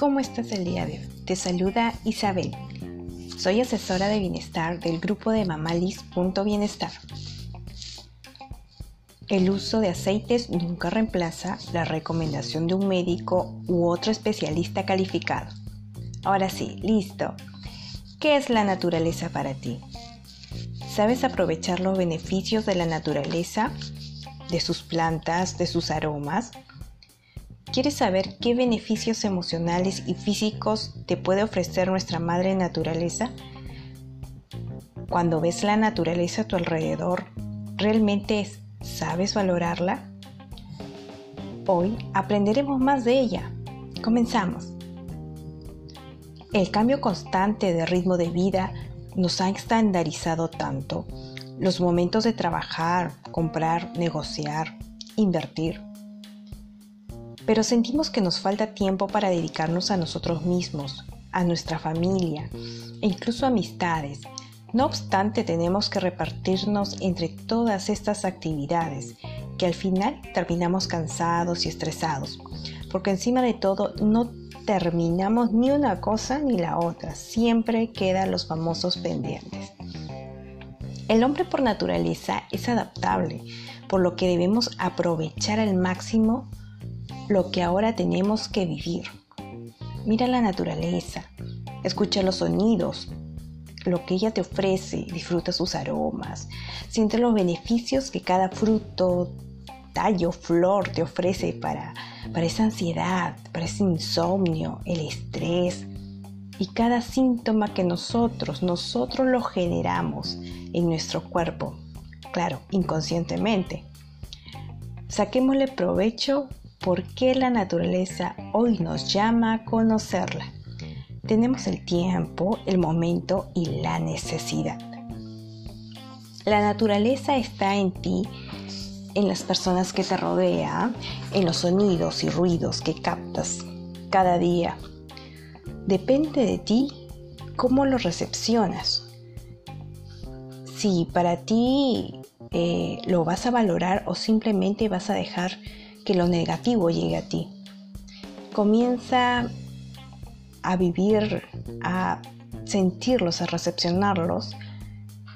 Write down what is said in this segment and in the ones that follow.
¿cómo estás el día de hoy? Te saluda Isabel. Soy asesora de bienestar del grupo de mamalis.bienestar. El uso de aceites nunca reemplaza la recomendación de un médico u otro especialista calificado. Ahora sí, listo. ¿Qué es la naturaleza para ti? ¿Sabes aprovechar los beneficios de la naturaleza, de sus plantas, de sus aromas? ¿Quieres saber qué beneficios emocionales y físicos te puede ofrecer nuestra madre naturaleza? Cuando ves la naturaleza a tu alrededor, ¿realmente sabes valorarla? Hoy aprenderemos más de ella. Comenzamos. El cambio constante de ritmo de vida nos ha estandarizado tanto. Los momentos de trabajar, comprar, negociar, invertir pero sentimos que nos falta tiempo para dedicarnos a nosotros mismos, a nuestra familia e incluso amistades. No obstante, tenemos que repartirnos entre todas estas actividades, que al final terminamos cansados y estresados, porque encima de todo no terminamos ni una cosa ni la otra, siempre quedan los famosos pendientes. El hombre por naturaleza es adaptable, por lo que debemos aprovechar al máximo lo que ahora tenemos que vivir. Mira la naturaleza, escucha los sonidos, lo que ella te ofrece, disfruta sus aromas, siente los beneficios que cada fruto, tallo, flor te ofrece para, para esa ansiedad, para ese insomnio, el estrés y cada síntoma que nosotros, nosotros lo generamos en nuestro cuerpo, claro, inconscientemente. Saquémosle provecho por qué la naturaleza hoy nos llama a conocerla. Tenemos el tiempo, el momento y la necesidad. La naturaleza está en ti, en las personas que te rodean, en los sonidos y ruidos que captas cada día. Depende de ti cómo lo recepcionas. Si para ti eh, lo vas a valorar o simplemente vas a dejar que lo negativo llegue a ti. Comienza a vivir, a sentirlos, a recepcionarlos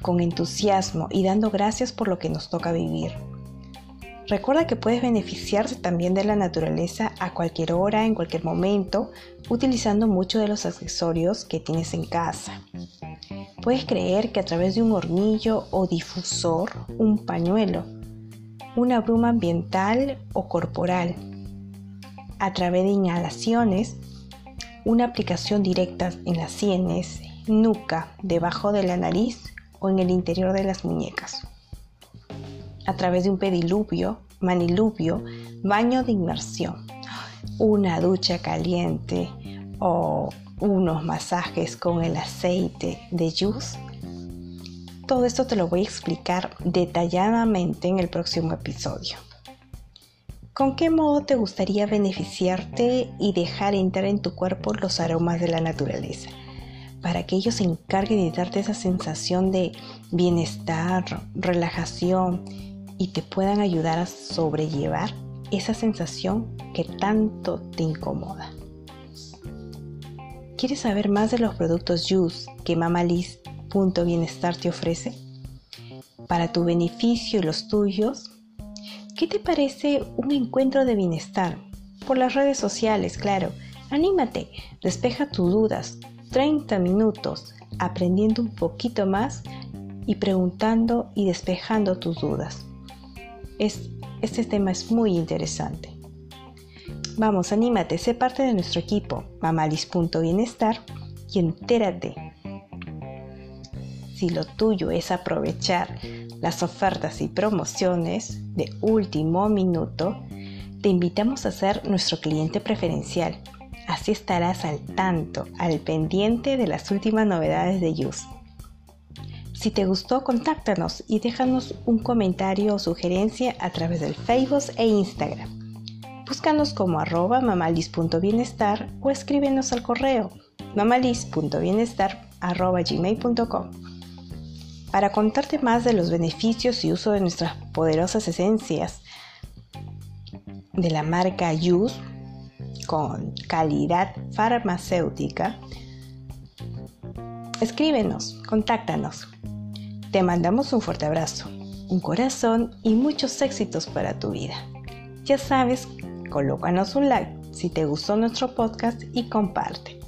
con entusiasmo y dando gracias por lo que nos toca vivir. Recuerda que puedes beneficiarte también de la naturaleza a cualquier hora, en cualquier momento, utilizando muchos de los accesorios que tienes en casa. Puedes creer que a través de un hornillo o difusor, un pañuelo, una bruma ambiental o corporal, a través de inhalaciones, una aplicación directa en las sienes, nuca, debajo de la nariz o en el interior de las muñecas, a través de un pediluvio, maniluvio, baño de inmersión, una ducha caliente o unos masajes con el aceite de yus todo esto te lo voy a explicar detalladamente en el próximo episodio. ¿Con qué modo te gustaría beneficiarte y dejar entrar en tu cuerpo los aromas de la naturaleza? Para que ellos se encarguen de darte esa sensación de bienestar, relajación y te puedan ayudar a sobrellevar esa sensación que tanto te incomoda. ¿Quieres saber más de los productos Juice que Mama Liz punto bienestar te ofrece? Para tu beneficio y los tuyos, ¿qué te parece un encuentro de bienestar? Por las redes sociales, claro. Anímate, despeja tus dudas. 30 minutos aprendiendo un poquito más y preguntando y despejando tus dudas. Es, este tema es muy interesante. Vamos, anímate, sé parte de nuestro equipo, mamalis.bienestar y entérate si lo tuyo es aprovechar las ofertas y promociones de último minuto, te invitamos a ser nuestro cliente preferencial. Así estarás al tanto, al pendiente de las últimas novedades de Yus. Si te gustó, contáctanos y déjanos un comentario o sugerencia a través del Facebook e Instagram. Búscanos como arroba mamalis.bienestar o escríbenos al correo mamalis.bienestar.gmail.com para contarte más de los beneficios y uso de nuestras poderosas esencias de la marca Yus, con calidad farmacéutica, escríbenos, contáctanos. Te mandamos un fuerte abrazo, un corazón y muchos éxitos para tu vida. Ya sabes, colócanos un like si te gustó nuestro podcast y comparte.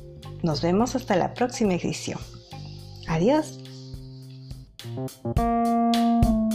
Nos vemos hasta la próxima edición. Adiós. Thank you.